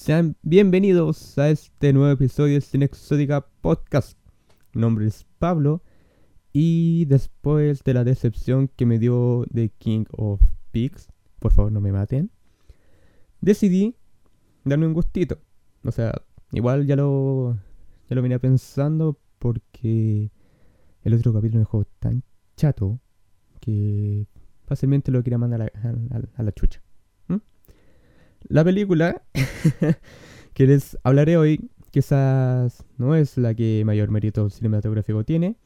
Sean bienvenidos a este nuevo episodio de Cine Podcast. Mi nombre es Pablo y después de la decepción que me dio de King of Pigs, por favor no me maten, decidí darme un gustito. O sea, igual ya lo, ya lo venía pensando porque el otro capítulo me dejó tan chato que fácilmente lo quería mandar a, la chucha. La película que les hablaré hoy, quizás no es la que mayor mérito cinematográfico tiene,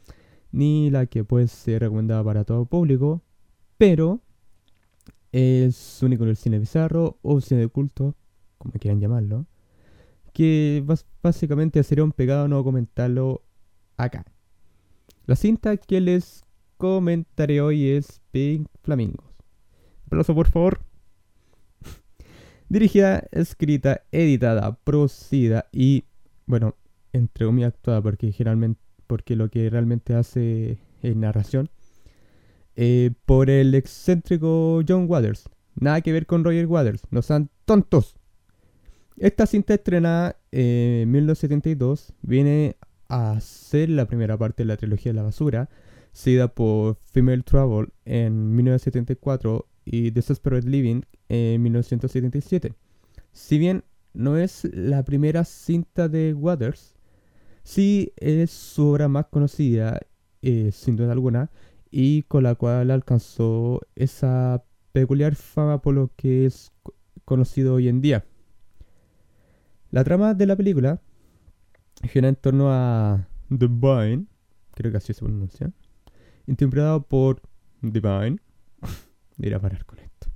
ni la que puede ser recomendada para todo público, pero es único en el cine bizarro o cine de culto, como quieran llamarlo, que básicamente sería un pegado no comentarlo acá. La cinta que les comentaré hoy es Pink Flamingos. Aplauso por favor. Dirigida, escrita, editada, producida y, bueno, entre comillas actuada porque generalmente, porque lo que realmente hace es narración, eh, por el excéntrico John Waters. Nada que ver con Roger Waters, no sean tontos. Esta cinta estrenada en 1972 viene a ser la primera parte de la trilogía de la basura, seguida por Female Trouble en 1974 y Desperate Living en 1977. Si bien no es la primera cinta de Waters, sí es su obra más conocida, eh, sin duda alguna, y con la cual alcanzó esa peculiar fama por lo que es conocido hoy en día. La trama de la película gira en torno a Divine, creo que así se pronuncia, interpretado por Divine, ir a parar con esto.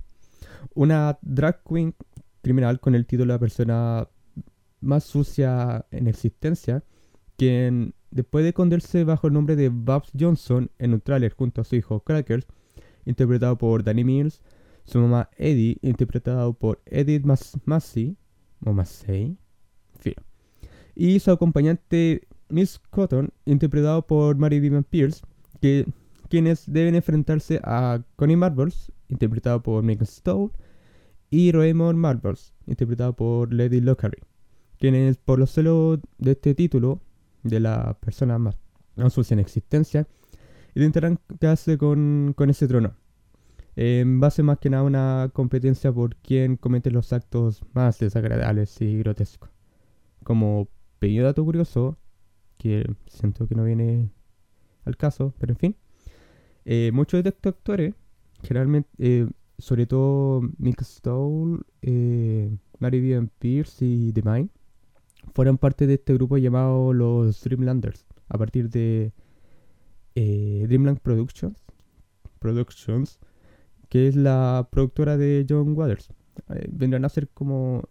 Una drag queen criminal con el título de persona más sucia en existencia, quien después de esconderse bajo el nombre de Babs Johnson en un tráiler junto a su hijo Crackers, interpretado por Danny Mills, su mamá Eddie, interpretado por Edith Massey, o Massey, y su acompañante Miss Cotton, interpretado por Mary Vivian Pierce, que quienes deben enfrentarse a Connie Marbles, interpretado por Megan Stowe, y Raymond Marbles, interpretado por Lady Lockery, quienes por los celos de este título, de la persona más, sucia en existencia, intentarán quedarse con, con ese trono. En base más que nada a una competencia por quien comete los actos más desagradables y grotescos. Como pequeño dato curioso, que siento que no viene al caso, pero en fin, eh, muchos de estos actores, generalmente, eh, sobre todo Mick Stoll, eh, Mary Vivian Pierce y Mine, fueron parte de este grupo llamado los Dreamlanders, a partir de Dreamland Productions, Productions, que es la productora de John Waters. vendrán a ser como,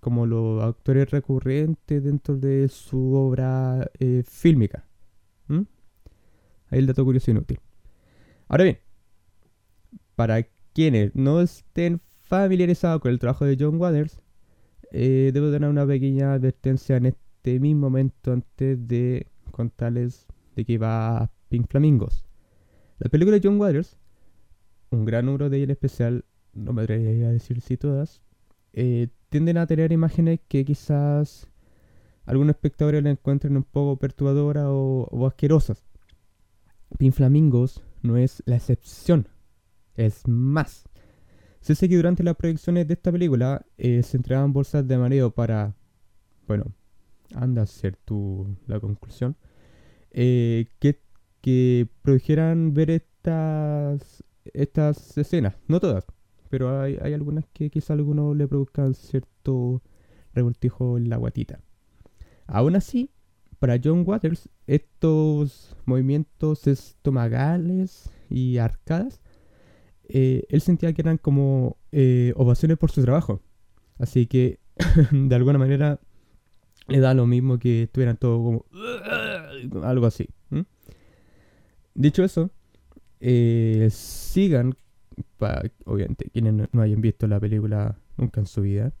como los actores recurrentes dentro de su obra fílmica. Ahí el dato curioso inútil. Ahora bien, para quienes no estén familiarizados con el trabajo de John Waters, eh, debo dar una pequeña advertencia en este mismo momento antes de contarles de qué va Pink Flamingos. La película de John Waters, un gran número de ella en especial, no me atrevería a decir si todas, eh, tienden a tener imágenes que quizás algunos espectadores la encuentren un poco perturbadoras o, o asquerosas. Pink Flamingos no es la excepción, es más. Se dice que durante las proyecciones de esta película eh, se entregaban bolsas de mareo para, bueno, anda a ser tu la conclusión, eh, que, que produjeran ver estas, estas escenas, no todas, pero hay, hay algunas que quizá a alguno le produzcan cierto revoltijo en la guatita. Aún así, para John Waters, estos movimientos estomagales y arcadas, eh, él sentía que eran como eh, ovaciones por su trabajo. Así que, de alguna manera, le da lo mismo que estuvieran todo como... algo así. Dicho eso, eh, sigan, obviamente, quienes no, hayan visto la película nunca en su vida,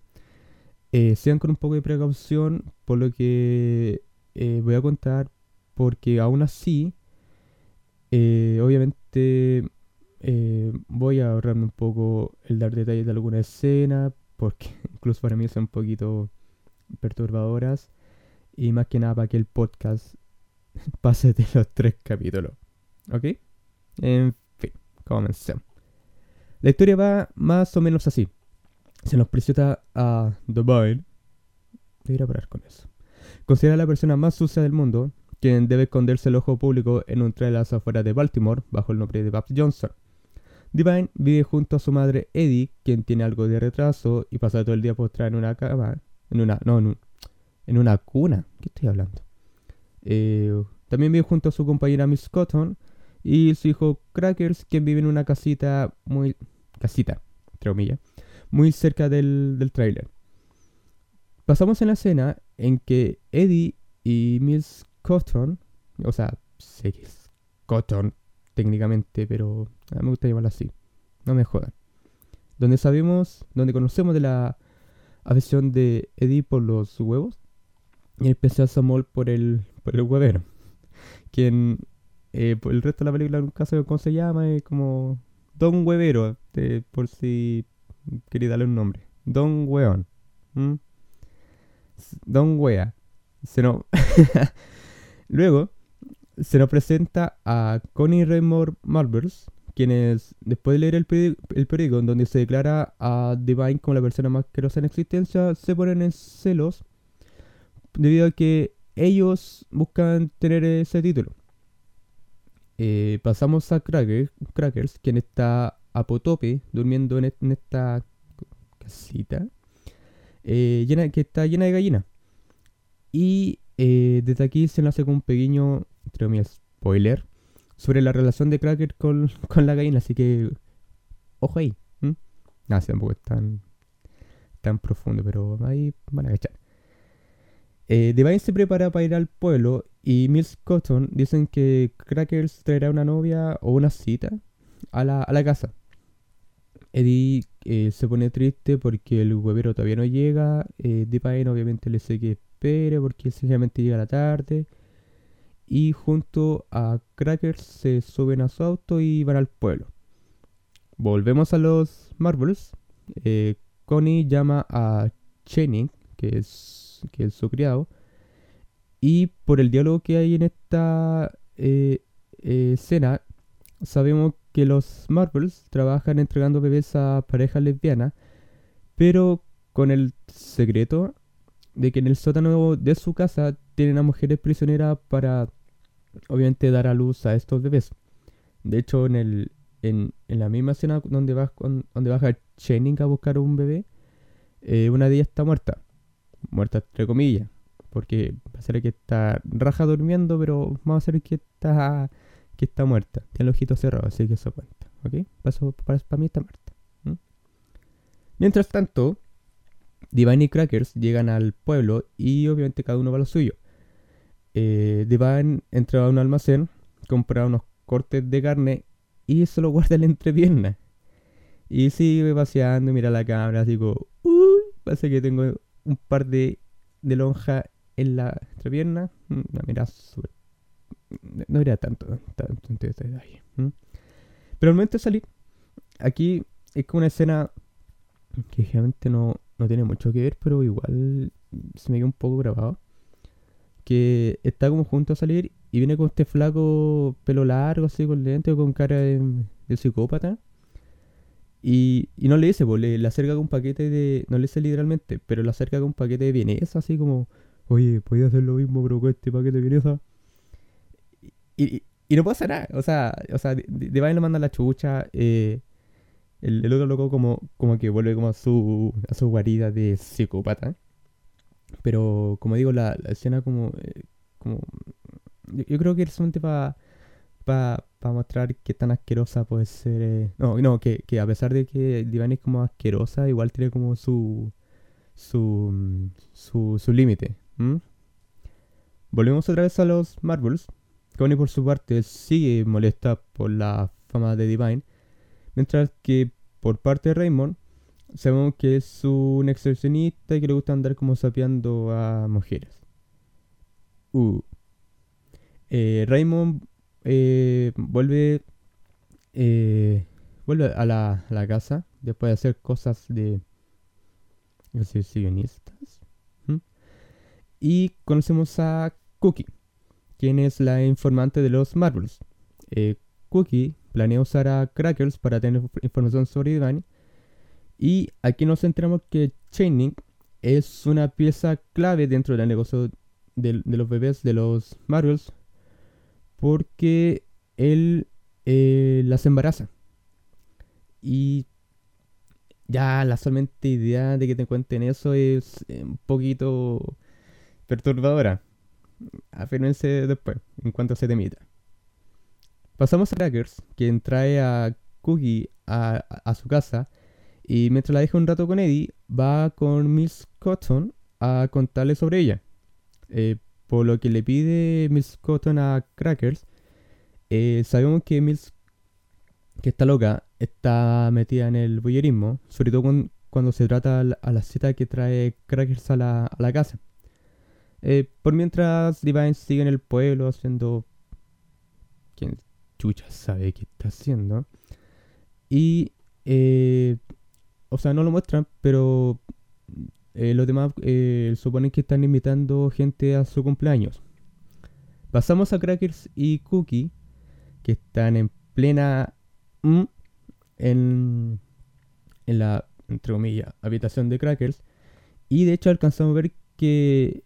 sigan con un poco de precaución, por lo que eh, voy a contar porque aún así, eh, obviamente eh, voy a ahorrarme un poco el dar detalles de alguna escena porque incluso para mí son un poquito perturbadoras. Y más que nada para que el podcast pase de los tres capítulos. ¿Ok? En fin, comencemos. La historia va más o menos así. Se nos presenta a Divine. Voy a ir a parar con eso. Considera la persona más sucia del mundo, quien debe esconderse el ojo público en un tren a las afueras de Baltimore bajo el nombre de Babs Johnson. Divine vive junto a su madre Eddie, quien tiene algo de retraso y pasa todo el día postrada en una cama, en una, no, en, en una cuna. ¿Qué estoy hablando? Eh, también vive junto a su compañera Miss Cotton y su hijo Crackers, quien vive en una casita muy, casita, entre comillas, muy cerca del, del tráiler. Pasamos en la escena en que Eddie y Miss Cotton, o sea, sé que es Cotton técnicamente, pero a mí me gusta llamarla así, no me jodan. Donde sabemos, donde conocemos de la afición de Eddie por los huevos y el especial Samuel por el, por el huevero, quien eh, por el resto de la película nunca sé cómo se llama, es como Don Huevero, por si quería darle un nombre. Don Weón. Don Wea. Luego se nos presenta a Connie Raymore Marbles, quienes, después de leer el, periódico, en donde se declara a Divine como la persona más querosa en existencia, se ponen en celos debido a que ellos buscan tener ese título. Eh, pasamos a Crackers, quien está a durmiendo en, esta casita eh, llena, que está llena de gallinas. Y eh, desde aquí se nace con un pequeño, entre mi spoiler, sobre la relación de Cracker con, la gallina. Así que, ojo ahí. No, tampoco es tan, tan profundo, pero ahí van a echar. Eh, Devine se prepara para ir al pueblo y Mills Cotton dicen que Crackers traerá una novia o una cita a la, a la casa. Eddie eh, se pone triste porque el huevero todavía no llega. Eh, obviamente le dice que espere porque sencillamente llega la tarde. Y junto a Crackers se suben a su auto y van al pueblo. Volvemos a los Marvels. Eh, Connie llama a Channing, que es que es su criado. Y por el diálogo que hay en esta eh, eh, escena, sabemos que los Marvels trabajan entregando bebés a parejas lesbianas, pero con el secreto de que en el sótano de su casa tienen a mujeres prisioneras para obviamente dar a luz a estos bebés. De hecho, en el en, la misma escena donde, va, donde baja Channing a buscar un bebé, eh, una de ellas está muerta muerta entre comillas, porque va a ser que está raja durmiendo, pero vamos a ser que está que está muerta. Tiene el ojito cerrado, así que eso cuenta. ¿Ok? Paso, para, mí está muerta. Mientras tanto, Divine y Crackers llegan al pueblo y obviamente cada uno va a lo suyo. Eh, Divine entra a un almacén, compra unos cortes de carne y se lo guarda en la entrepierna. Y sigue paseando mira la cámara, digo, uy, parece que tengo un par de, de lonja en la entrepierna. Mm, no, mira, No era tanto, tanto detalle. Pero al momento de salir, aquí es como una escena que realmente no, no tiene mucho que ver, pero igual se me quedó un poco grabado. Que está como junto a salir y viene con este flaco pelo largo, así con lente, con cara de, psicópata. Y, no le dice, pues le, acerca con un paquete de. No le dice literalmente, pero le acerca con un paquete de vienesa, así como, oye, podía hacer lo mismo, pero con este paquete de vienesa. Y, y, no pasa nada, o sea, o sea, de le manda la chucha. Eh, el, otro loco, como, como que vuelve como a su, a su guarida de psicópata. Pero, como digo, la, escena, como. Eh, como yo, creo que es solamente para para mostrar qué tan asquerosa puede ser. Eh, no, no, que, a pesar de que Divine es como asquerosa, igual tiene como su. su. Mm, su, su límite. Volvemos otra vez a los Marvels. Connie, por su parte, sigue molesta por la fama de Divine. Mientras que por parte de Raymond, sabemos que es un excepcionista y que le gusta andar como sapeando a mujeres. Uh. Eh, Raymond eh, vuelve, eh, vuelve a la, casa después de hacer cosas de sionistas. Y conocemos a Cookie, quien es la informante de los Marvels. Eh, Cookie planea usar a Crackers para tener información sobre Divine. Y aquí nos centramos que Chaining es una pieza clave dentro del negocio de, los bebés de los Marvels. Porque él eh, las embaraza. Y ya la solamente idea de que te cuenten eso es eh, un poquito perturbadora. Afírmense después, en cuanto se temita. Pasamos a Crackers, quien trae a Cookie a, su casa y mientras la deja un rato con Eddie, va con Miss Cotton a contarle sobre ella. Eh, por lo que le pide Miss Cotton a Crackers, eh, sabemos que Miss, que está loca, está metida en el voyerismo, sobre todo cuando se trata a la, cita que trae Crackers a la, a la casa. Eh, por mientras Divine sigue en el pueblo haciendo... ¿Quién chucha sabe qué está haciendo? Y... Eh, o sea, no lo muestran, pero... Eh, los demás suponen que están invitando gente a su cumpleaños. Pasamos a Crackers y Cookie, que están en plena... en, en la, entre comillas, habitación de Crackers. Y de hecho alcanzamos a ver que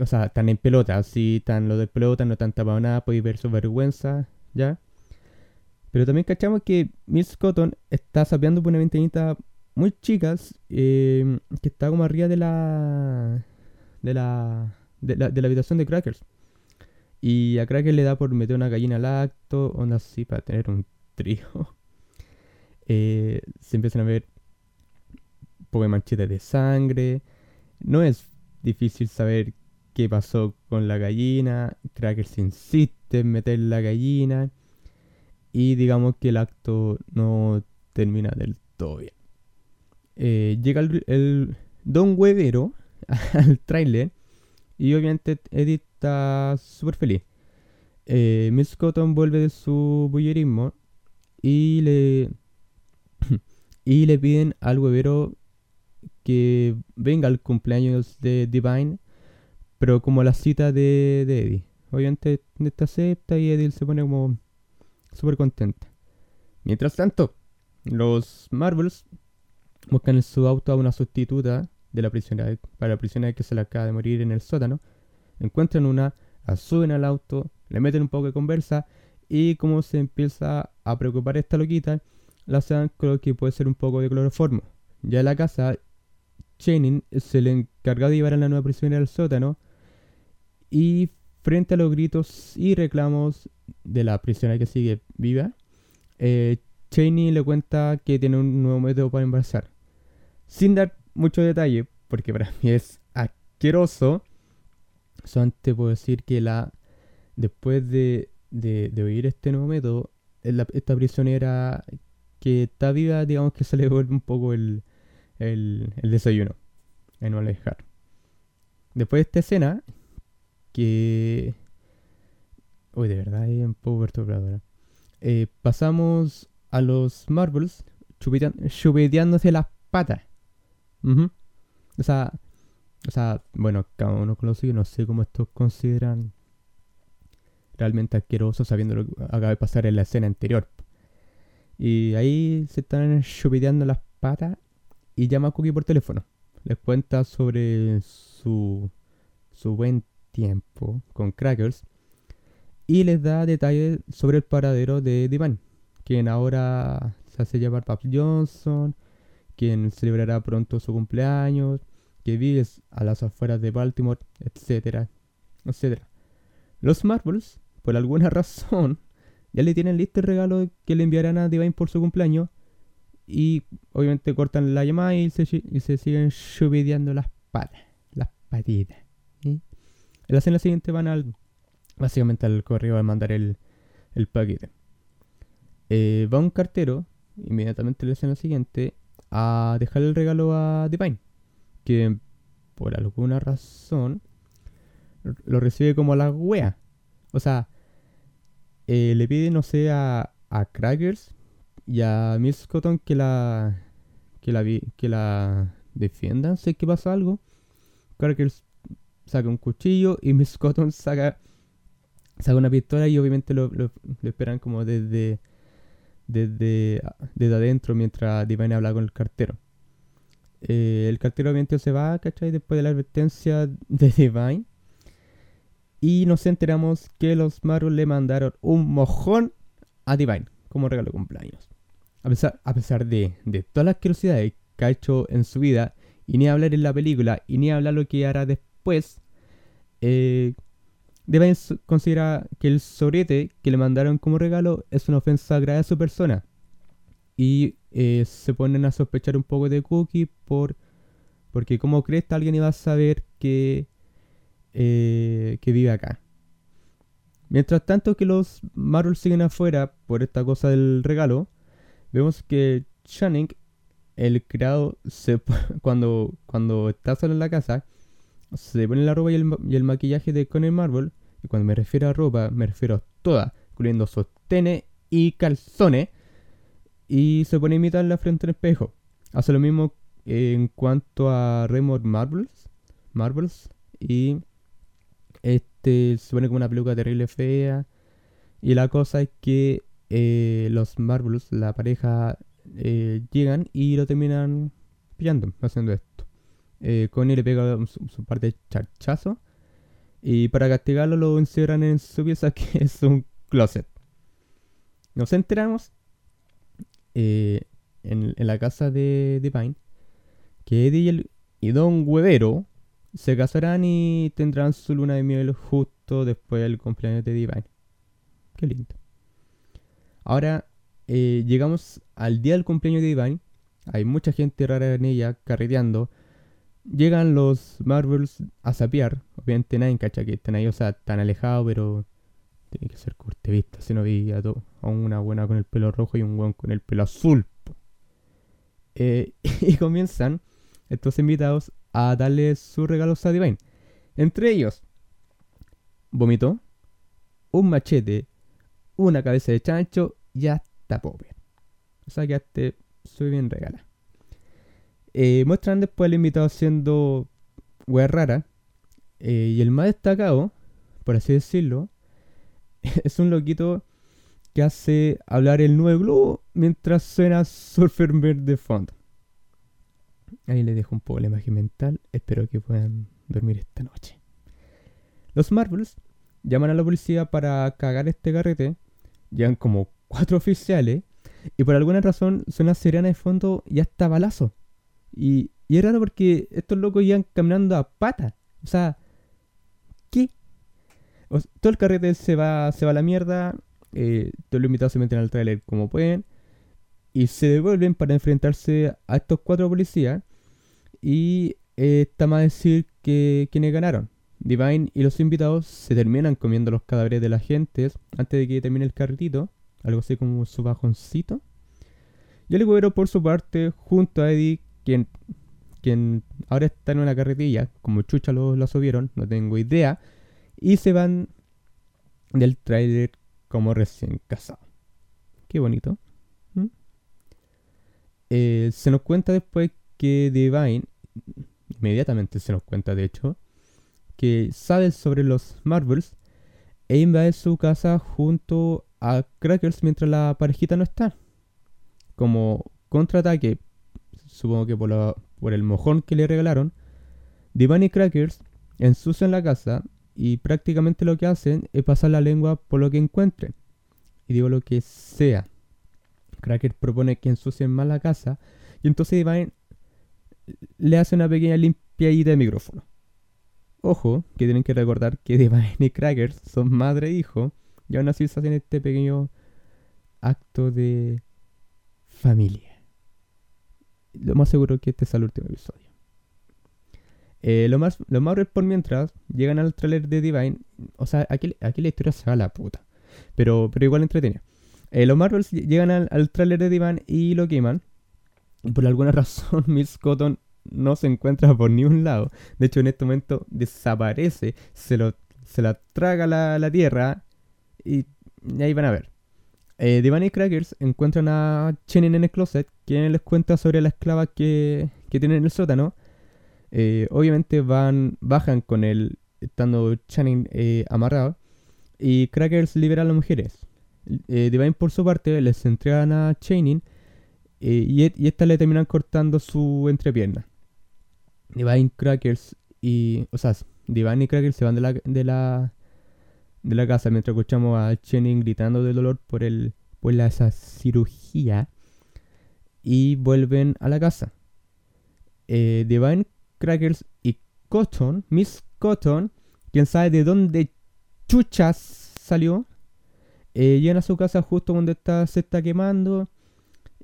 o sea, están en pelota, si están los de pelota, no están tapados nada, podéis ver su vergüenza, ¿ya? Pero también cachamos que Miss Cotton está sapeando por una ventanita muy chicas, em, que está como arriba de la, de la, de la, de la habitación de Crackers. Y a Crackers le da por meter una gallina al acto, onda así, para tener un trío. Eh, se empiezan a ver poco manchitas de sangre. No es difícil saber qué pasó con la gallina, Crackers insiste en meter la gallina y digamos que el acto no termina del todo bien. Eh, llega el, Don Huevero al trailer y obviamente Edith está súper feliz. Eh, Miss Cotton vuelve de su bullerismo y le y le piden al huevero que venga al cumpleaños de Divine pero como la cita de, Eddie. Obviamente esta acepta y Eddie se pone como súper contenta. Mientras tanto, los Marvels buscan en su auto a una sustituta de la prisionera, para la prisionera que se le acaba de morir en el sótano. Encuentran una, la suben al auto, le meten un poco de conversa y como se empieza a preocupar esta loquita, la dan lo que puede ser un poco de cloroformo. Ya en la casa, Channing se le encarga de llevar a la nueva prisionera al sótano y frente a los gritos y reclamos de la prisionera que sigue viva, eh, Cheney le cuenta que tiene un nuevo método para embarazar. Sin dar mucho detalle, porque para mí es asqueroso, solamente puedo decir que la después de, oír este nuevo método, esta prisionera que está viva, digamos que se le vuelve un poco el, el, desayuno en no dejar. Después de esta escena, que... Uy, de verdad es un poco perturbadora. Eh, pasamos a los Marvels chupeteándose las patas. O sea, o sea, bueno, cada uno con lo suyo, no sé cómo estos consideran realmente asqueroso sabiendo lo que acaba de pasar en la escena anterior. Y ahí se están chupeteando las patas y llama a Cookie por teléfono. Les cuenta sobre su, su buen tiempo con Crackers y les da detalles sobre el paradero de Divan, quien ahora se hace llamar Pap Johnson, quien celebrará pronto su cumpleaños, que vive a las afueras de Baltimore, etcétera, etcétera. Los Marvels, por alguna razón, ya le tienen listo el regalo que le enviarán a Divine por su cumpleaños y obviamente cortan la llamada y se, y se siguen chupideando las patas, las patitas. En la escena siguiente van al. Básicamente al correo a mandar el, paquete. Eh, va un cartero, inmediatamente en la escena siguiente, a dejar el regalo a Divine. Que por alguna razón lo recibe como a la wea. O sea, eh, le pide, no sé, a, Crackers y a Miss Cotton que la. que la, que la defiéndanse que pasa algo. Crackers saca un cuchillo y Miss Cotton saca, saca una pistola y obviamente lo, lo, esperan como desde, desde, desde adentro mientras Divine habla con el cartero. Eh, el cartero obviamente se va, ¿cachai? Después de la advertencia de Divine. Y nos enteramos que los Marvel le mandaron un mojón a Divine como regalo de cumpleaños. A pesar, a pesar de, de todas las curiosidades que ha hecho en su vida, y ni hablar en la película, y ni hablar lo que hará después, eh, Divine considera que el sobrete que le mandaron como regalo es una ofensa grave a su persona. Y eh, se ponen a sospechar un poco de Cookie por, porque como crees alguien iba a saber que eh, que vive acá. Mientras tanto que los Marvel siguen afuera por esta cosa del regalo, vemos que Channing, el creado, se, cuando, cuando está solo en la casa, se pone la ropa y el, maquillaje de Conner Marvel. Y cuando me refiero a ropa, me refiero a toda, incluyendo sostenes y calzones. Y se pone a imitar la frente al espejo. Hace lo mismo en cuanto a Raymond Marvels. Marvels. Y este se pone como una peluca terrible fea. Y la cosa es que eh, los Marvelous, la pareja, eh, llegan y lo terminan pillando haciendo esto. Eh, Connie le pega su, parte de charchazo. Y para castigarlo lo encierran en su pieza que es un closet. Nos enteramos en, la casa de, Divine que Eddie y, el, y Don Huevero se casarán y tendrán su luna de miel justo después del cumpleaños de Divine. Qué lindo. Ahora eh, llegamos al día del cumpleaños de Divine. Hay mucha gente rara en ella carreteando. Llegan los Marvels a sapear. Obviamente nadie cacha que estén ahí, o sea, tan alejados, pero tiene que ser corte vista. Si no vi a, una buena con el pelo rojo y un buen con el pelo azul. Eh, y comienzan estos invitados a darle sus regalos a Divine. Entre ellos, vomitó, un machete, una cabeza de chancho y hasta pobre. O sea que hasta soy bien regala. Eh, muestran después al invitado haciendo wea rara. Eh, y el más destacado, por así decirlo, es un loquito que hace hablar el nuevo globo mientras suena Surfer de fondo. Ahí les dejo un poco la imagen mental. Espero que puedan dormir esta noche. Los Marvels llaman a la policía para cagar este carrete. Llegan como cuatro oficiales. Y por alguna razón suena sirena de fondo y hasta balazo. Y, y es raro porque estos locos iban caminando a pata. O sea, ¿qué? todo el carrete se va, se va a la mierda. Eh, todos los invitados se meten al trailer como pueden y se devuelven para enfrentarse a estos cuatro policías. Y eh, está más decir que quienes ganaron. Divine y los invitados se terminan comiendo los cadáveres de la gente antes de que termine el carretito, algo así como su bajoncito. Y el güero, por su parte, junto a Eddie, quien, ahora está en una carretilla, como chucha lo, lo subieron, no tengo idea, y se van del trailer como recién casados. Qué bonito. Eh, se nos cuenta después que Divine, inmediatamente se nos cuenta de hecho, que sabe sobre los Marvels e invade su casa junto a Crackers mientras la parejita no está. Como contraataque, supongo que por, por el mojón que le regalaron, Divine y Crackers ensucian la casa y prácticamente lo que hacen es pasar la lengua por lo que encuentren. Y digo lo que sea. Cracker propone que ensucien más la casa y entonces Divine le hace una pequeña limpiadita de micrófono. Ojo, que tienen que recordar que Divine y Crackers son madre e hijo y aún así se hacen este pequeño acto de familia. Lo más seguro es que este sea el último episodio. Eh, lo más, los más por mientras llegan al trailer de Divine. O sea, aquí, aquí la historia se va a la puta. Pero, pero igual entretenida. Eh, los Marvels llegan al, al tráiler de Divan y lo queman. Y por alguna razón Miss Cotton no se encuentra por ni un lado. De hecho, en este momento desaparece, se, lo, se la traga la, la tierra y, ahí van a ver. Eh, Divine y Crackers encuentran a Channing en el closet, quien les cuenta sobre la esclava que, que tienen en el sótano. Eh, obviamente van, bajan con él, estando Channing eh, amarrado, y Crackers libera a las mujeres. Eh, Divine, por su parte, les entregan a Channing y, y esta le terminan cortando su entrepierna. Divine, Crackers y. O sea, Divine y Crackers se van de la, de la, de la casa mientras escuchamos a Channing gritando de dolor por, el, por la, esa cirugía. Y vuelven a la casa. Eh, Divine, Crackers y Cotton, Miss Cotton, quien sabe de dónde chuchas salió, eh, llegan a su casa justo donde está, se está quemando.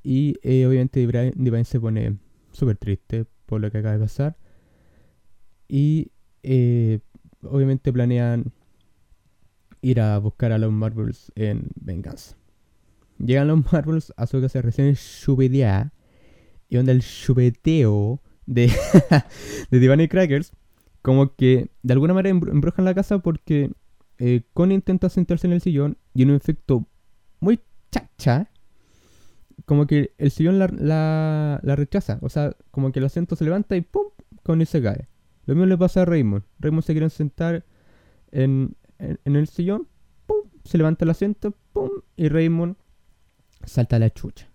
Y eh, obviamente Divine, se pone súper triste por lo que acaba de pasar. Y obviamente planean ir a buscar a los Marvels en venganza. Llegan los Marvels a su casa recién chupeteada. Y donde el chupeteo de, de Divine Crackers, como que de alguna manera embrujan la casa porque eh, Connie intenta sentarse en el sillón y en un efecto muy chacha, como que el sillón la, la, rechaza. O sea, como que el asiento se levanta y ¡pum! Connie se cae. Lo mismo le pasa a Raymond. Raymond se quiere sentar en, en, el sillón, ¡pum! Se levanta el asiento, ¡pum! Y Raymond salta a la chucha.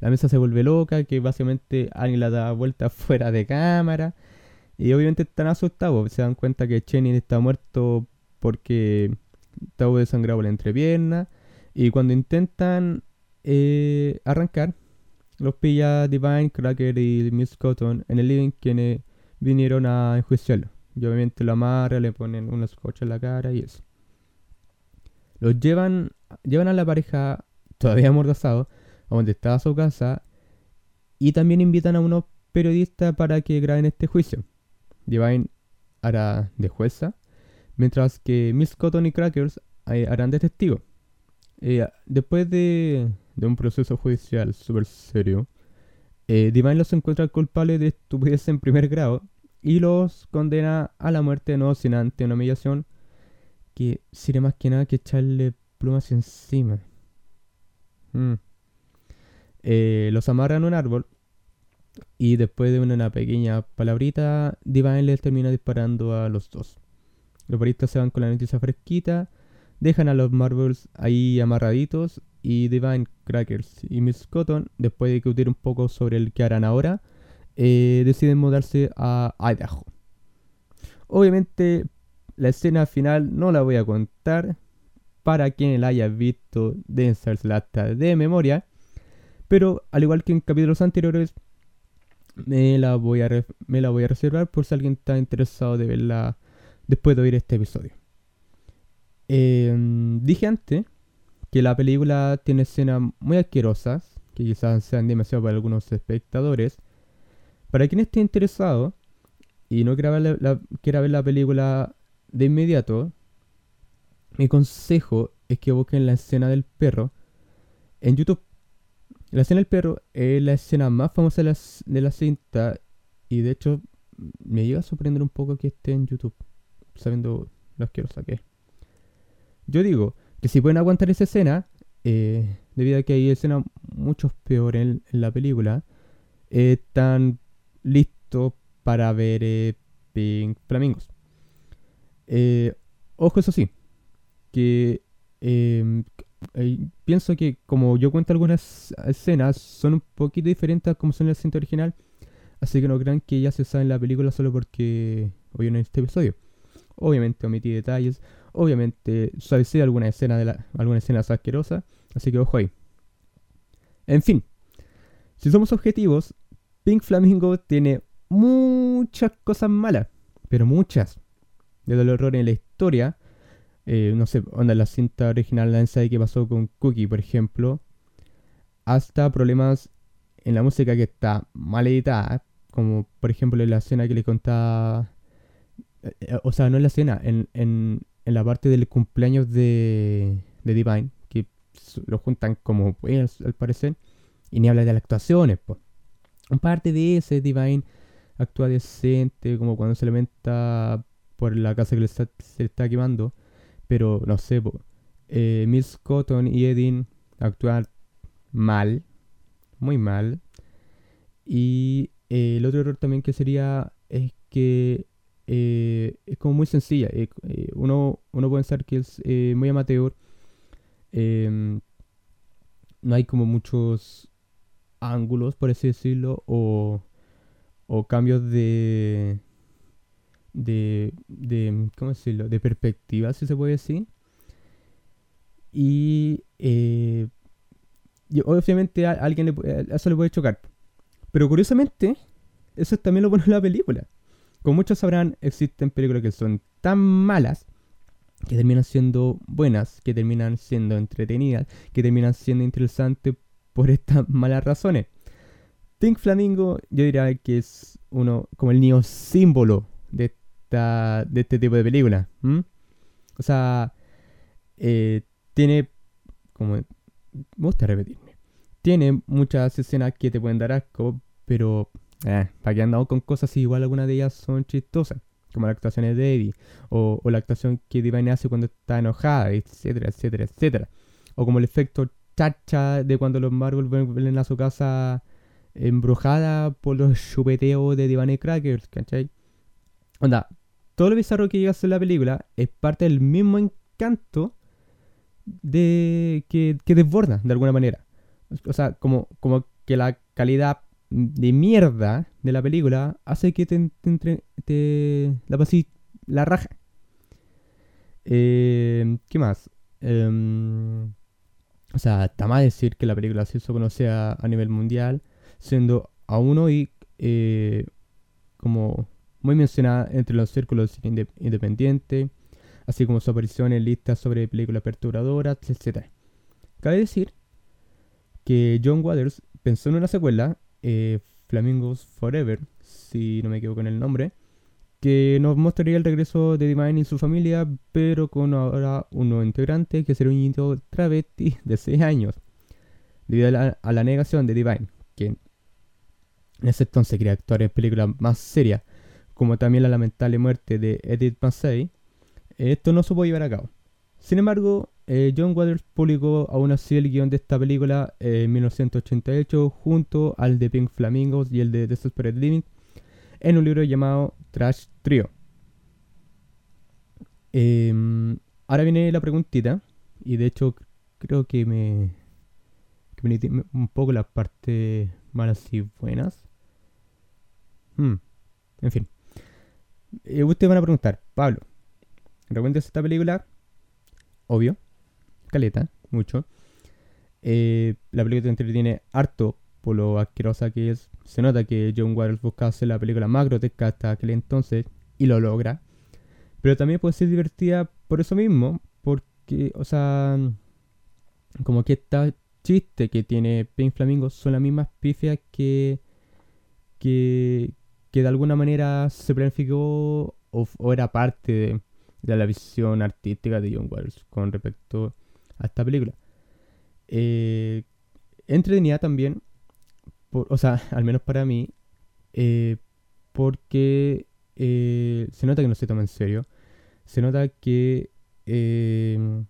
La mesa se vuelve loca, que básicamente alguien la da vuelta fuera de cámara. Y obviamente están asustados. Se dan cuenta que Cheney está muerto porque estaba desangrado la entrepierna. Y cuando intentan eh, arrancar, los pilla Divine, Cracker y Miss Cotton en el living quienes vinieron a enjuiciarlo. Y obviamente lo amarran, le ponen unos coches en la cara y eso. Los llevan, llevan a la pareja todavía amordazado a donde estaba su casa y también invitan a unos periodistas para que graben este juicio. Divine hará de jueza, mientras que Miss Cotton y Crackers eh, harán de testigo. Eh, después de, un proceso judicial súper serio, eh, Divine los encuentra culpables de estupidez en primer grado y los condena a la muerte no sin ante una humillación que sería más que nada que echarle plumas encima. Mm. Eh, los amarran a un árbol y después de una pequeña palabrita, Divine les termina disparando a los dos. Los baristas se van con la noticia fresquita, dejan a los Marvels ahí amarraditos y Divine, Crackers y Miss Cotton, después de discutir un poco sobre el que harán ahora, eh, deciden mudarse a Idaho. Obviamente la escena final no la voy a contar. Para quien la haya visto, deben hasta de memoria. Pero al igual que en capítulos anteriores, me la voy a, me la voy a reservar por si alguien está interesado de verla después de oír este episodio. Em, dije antes que la película tiene escenas muy asquerosas, que quizás sean demasiado para algunos espectadores. Para quien esté interesado y no quiera ver la, quiera ver la película de inmediato, mi consejo es que busquen la escena del perro en YouTube. La escena del perro es la escena más famosa de la, de la cinta y de hecho me llega a sorprender un poco que esté en YouTube, sabiendo lo quiero que Yo digo que si pueden aguantar esa escena, eh, debido a que hay escenas mucho peores en, la película, están listos para ver eh, Pink Flamingos. Eh, ojo, eso sí, que em, pienso que como yo cuento algunas escenas, son un poquito diferentes a como son en la cinta original, así que no crean que ya se sabe en la película solo porque hoy en este episodio. Obviamente omití detalles, obviamente suavicé alguna escena de la, alguna escena asquerosa, así que ojo ahí. En fin, si somos objetivos, Pink Flamingo tiene muchas cosas malas, pero muchas de los errores en la historia. Eh, no sé, onda la cinta original, la de que pasó con Cookie, por ejemplo. Hasta problemas en la música que está mal editada. Como por ejemplo en la escena que le contaba. Eh, eh, o sea, no en la escena, en, en, en la parte del cumpleaños de, de Divine. Que lo juntan como pues, al parecer. Y ni habla de las actuaciones, pues. Un parte de ese Divine actúa decente, como cuando se lamenta por la casa que le está, se está quemando. Pero no sé, eh, Miss Cotton y Edin actúa mal, muy mal. Y eh, el otro error también que sería es que eh, es como muy sencilla. Eh, uno, uno puede pensar que es muy amateur. Em, no hay como muchos ángulos, por así decirlo, o cambios de, de, de, ¿cómo decirlo? De perspectiva, si se puede decir. Y, eh, obviamente a alguien le, eso le puede chocar. Pero curiosamente, eso también lo pone en la película. Como muchos sabrán, existen películas que son tan malas que terminan siendo buenas, que terminan siendo entretenidas, que terminan siendo interesantes por estas malas razones. Think Flamingo yo diría que es uno como el niño símbolo de, de este tipo de película. O sea, eh, tiene, como me gusta repetirme, tiene muchas escenas que te pueden dar asco, pero eh, para que andamos con cosas igual algunas de ellas son chistosas como las actuaciones de Eddie, o, la actuación que Divine hace cuando está enojada, etcétera, etcétera, etcétera. O como el efecto chacha de cuando los Marvel vuelven a su casa embrujada por los chupeteos de Divine Crackers, ¿cachai? Onda, todo lo bizarro que llega a ser la película es parte del mismo encanto de que, que desborda de alguna manera. O sea, como, como que la calidad de mierda de la película hace que te, te, la pasí la raja. Eh, ¿Qué más? Em, o sea, está mal decir que la película se hizo conocer a, nivel mundial, siendo a uno y eh, como muy mencionada entre los círculos independientes, así como su aparición en listas sobre películas perturbadoras, etc. Cabe decir que John Waters pensó en una secuela eh, Flamingos Forever, si no me equivoco en el nombre, que nos mostraría el regreso de Divine y su familia, pero con ahora un nuevo integrante que será un niño travesti de 6 años, debido a la, negación de Divine, quien en ese entonces quería actuar en películas más serias, como también la lamentable muerte de Edith Massey, esto no se pudo llevar a cabo. Sin embargo, eh, John Waters publicó aún así el guion de esta película en 1988 junto al de Pink Flamingos y el de Desperate Living en un libro llamado Trash Trio. Em, ahora viene la preguntita y de hecho creo que me, que me un poco las partes malas y buenas. Hmm, en fin. Eh, ustedes van a preguntar, Pablo, ¿recuerdas esta película? Obvio caleta, mucho. Eh, la película entretiene harto por lo asquerosa que es. Se nota que John Waters busca hacer la película más grotesca hasta aquel entonces y lo logra. Pero también puede ser divertida por eso mismo, porque, o sea, como que esta chiste que tiene Pink Flamingo son las mismas pifias que, que, que de alguna manera se planificó o, era parte de, la visión artística de John Waters con respecto a esta película. Eh, entretenida también, o sea, al menos para mí, eh, porque eh, se nota que no se toma en serio. Se nota que eh,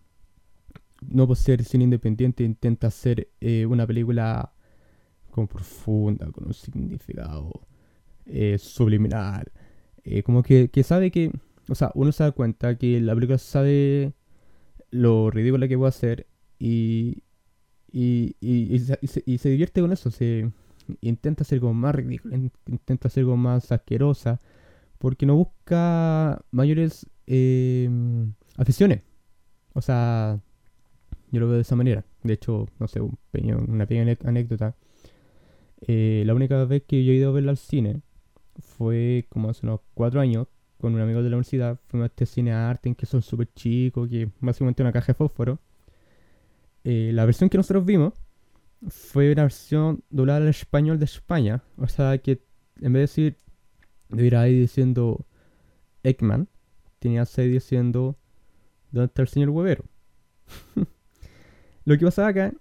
no por ser cine independiente intenta hacer una película como profunda, con un significado subliminal. como que, que sabe que, o sea, uno se da cuenta que la película sabe lo ridícula que puede hacer y, y, y, se, divierte con eso. Se intenta hacer algo más ridículo, intenta hacer algo más asquerosa, porque no busca mayores eh, aficiones. O sea, yo lo veo de esa manera. De hecho, no sé, una pequeña anécdota. Eh, la única vez que yo he ido a verla al cine fue como hace unos cuatro años, con un amigo de la universidad, fuimos a este cine arte en que son súper chicos, que básicamente una caja de fósforo. Eh, la versión que nosotros vimos fue una versión doblada al español de España. O sea que en vez de decir, de ir ahí diciendo Ekman, tenía seis diciendo ¿Dónde está el señor huevero? Lo que pasaba acá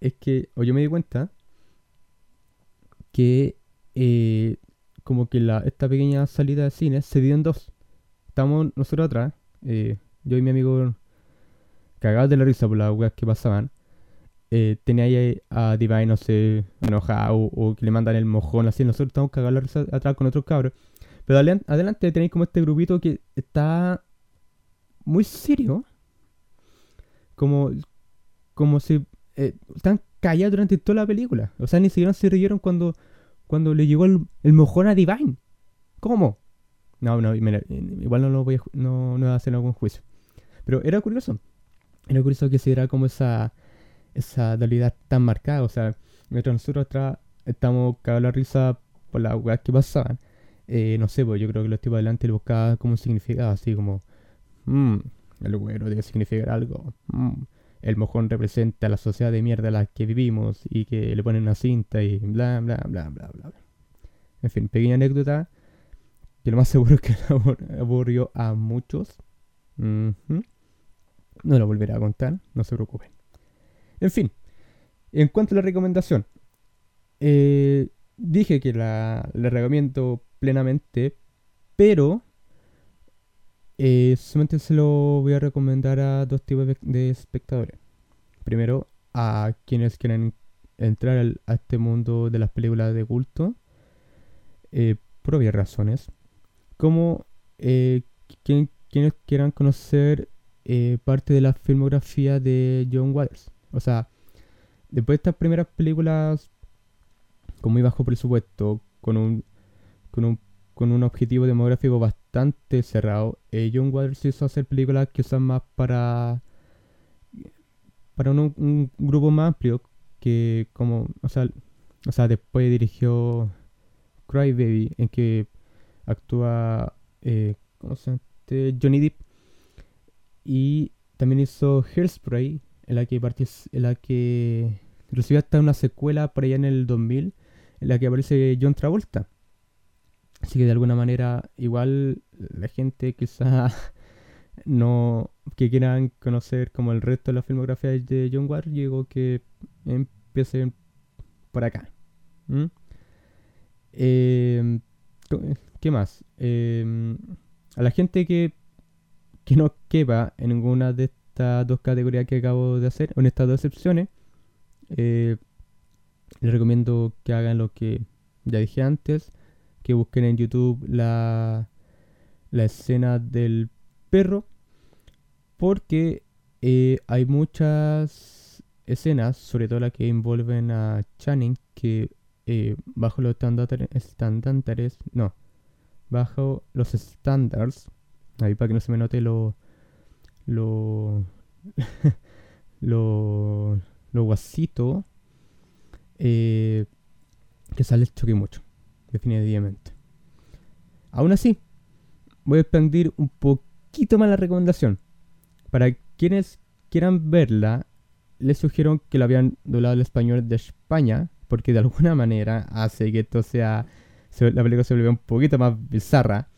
es que, o yo me di cuenta, que eh, como que la, esta pequeña salida de cine se dio en dos. Estamos nosotros atrás, eh, yo y mi amigo cagados de la risa por las weas que pasaban. eh, tenía ahí a Divine, no sé, enojado o, que le mandan el mojón, así. Nosotros estamos cagados la risa atrás con otros cabros. Pero adelante tenéis como este grupito que está muy serio. Como, como si eh, están callados durante toda la película. O sea, ni siquiera se rieron cuando, cuando le llegó el, mojón a Divine. ¿Cómo? No, no, igual no lo voy a, no, no voy a hacer algún juicio. Pero era curioso. Era curioso que se diera como esa, esa dualidad tan marcada. O sea, mientras nosotros estamos cagados la risa por las weas que pasaban. Eh, no sé, pues yo creo que los tipos adelante buscaban como un significado, así como, mmm, el güero debe significar algo. Mm, el mojón representa la sociedad de mierda en la que vivimos y que le ponen una cinta y bla, bla, bla, bla, bla. En fin, pequeña anécdota que lo más seguro es que aburrió a muchos. No lo volveré a contar, no se preocupen. En fin, en cuanto a la recomendación, eh, dije que la, la recomiendo plenamente, pero eh, solamente se lo voy a recomendar a dos tipos de, espectadores. Primero, a quienes quieren entrar a este mundo de las películas de culto, eh, por obvias razones. Como eh, quienes quieran conocer parte de la filmografía de John Waters. O sea, después de estas primeras películas con muy bajo presupuesto, con un, con un con un objetivo demográfico bastante cerrado. Eh, John Waters hizo hacer películas que son más para para un, grupo más amplio que como o sea, o sea después dirigió Cry Baby en que actúa eh, ¿cómo se? Este? Johnny Depp y también hizo Hairspray en la que en la que recibió hasta una secuela por allá en el 2000 en la que aparece John Travolta Así que de alguna manera, igual la gente quizá no que quieran conocer como el resto de la filmografía de John Ward, digo que empiecen por acá. Em, ¿Qué más? Em, a la gente que, que no quepa en ninguna de estas dos categorías que acabo de hacer, en estas dos excepciones, eh, les recomiendo que hagan lo que ya dije antes que busquen en YouTube la, la escena del perro. Porque eh, hay muchas escenas, sobre todo las que envuelven a Channing, que eh, bajo los estándares, no, bajo los estándares, ahí para que no se me note lo, lo, lo, lo guasito, eh, que sale choque mucho definitivamente. Aún así, voy a expandir un poquito más la recomendación. Para quienes quieran verla, les sugiero que la vean doblado al español de España, porque de alguna manera hace que esto sea. la película se vuelva un poquito más bizarra.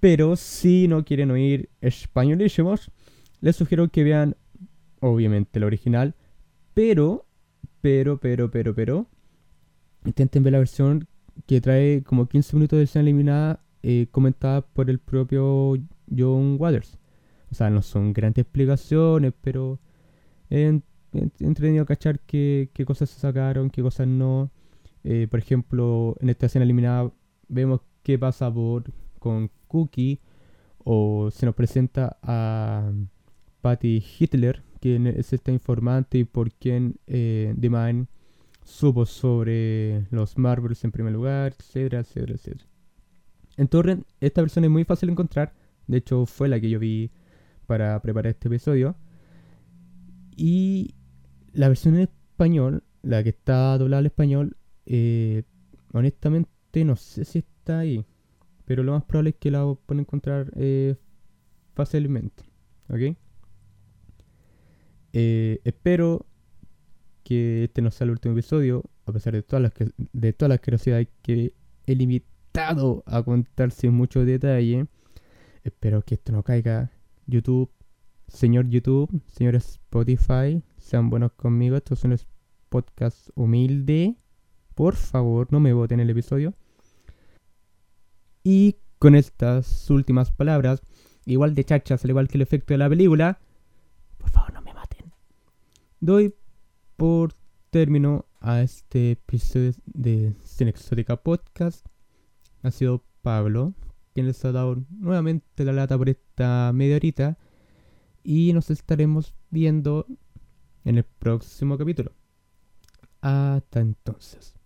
Pero si no quieren oír españolísimos, les sugiero que vean, obviamente, la original. Pero, pero, pero, pero, pero, intenten ver la versión que trae como 15 minutos de escena eliminada eh, comentada por el propio John Waters. O sea, no son grandes explicaciones, pero he, entretenido a cachar qué, cosas se sacaron, qué cosas no. Eh, por ejemplo, en esta escena eliminada vemos qué pasa por, con Cookie o se nos presenta a Patty Hitler, quien es esta informante y por quien eh, Divine supo sobre los Marvels en primer lugar, etcétera, etcétera, etcétera. En Torrent, esta versión es muy fácil de encontrar. De hecho, fue la que yo vi para preparar este episodio. Y la versión en español, la que está doblada al español, eh, honestamente no sé si está ahí. Pero lo más probable es que la puedan encontrar eh, fácilmente. ¿Ok? Eh, espero que este no sea el último episodio, a pesar de todas las, que, de todas las curiosidades que he a contar sin mucho detalle. Espero que esto no caiga. YouTube, señor YouTube, señor Spotify, sean buenos conmigo. Estos son los podcasts humilde. Por favor, no me voten el episodio. Y con estas últimas palabras, igual de chachas, al igual que el efecto de la película, por favor no me maten. Doy por término a este episodio de Cine Exótica Podcast. Ha sido Pablo, quien les ha dado nuevamente la lata por esta media horita. Y nos estaremos viendo en el próximo capítulo. Hasta entonces.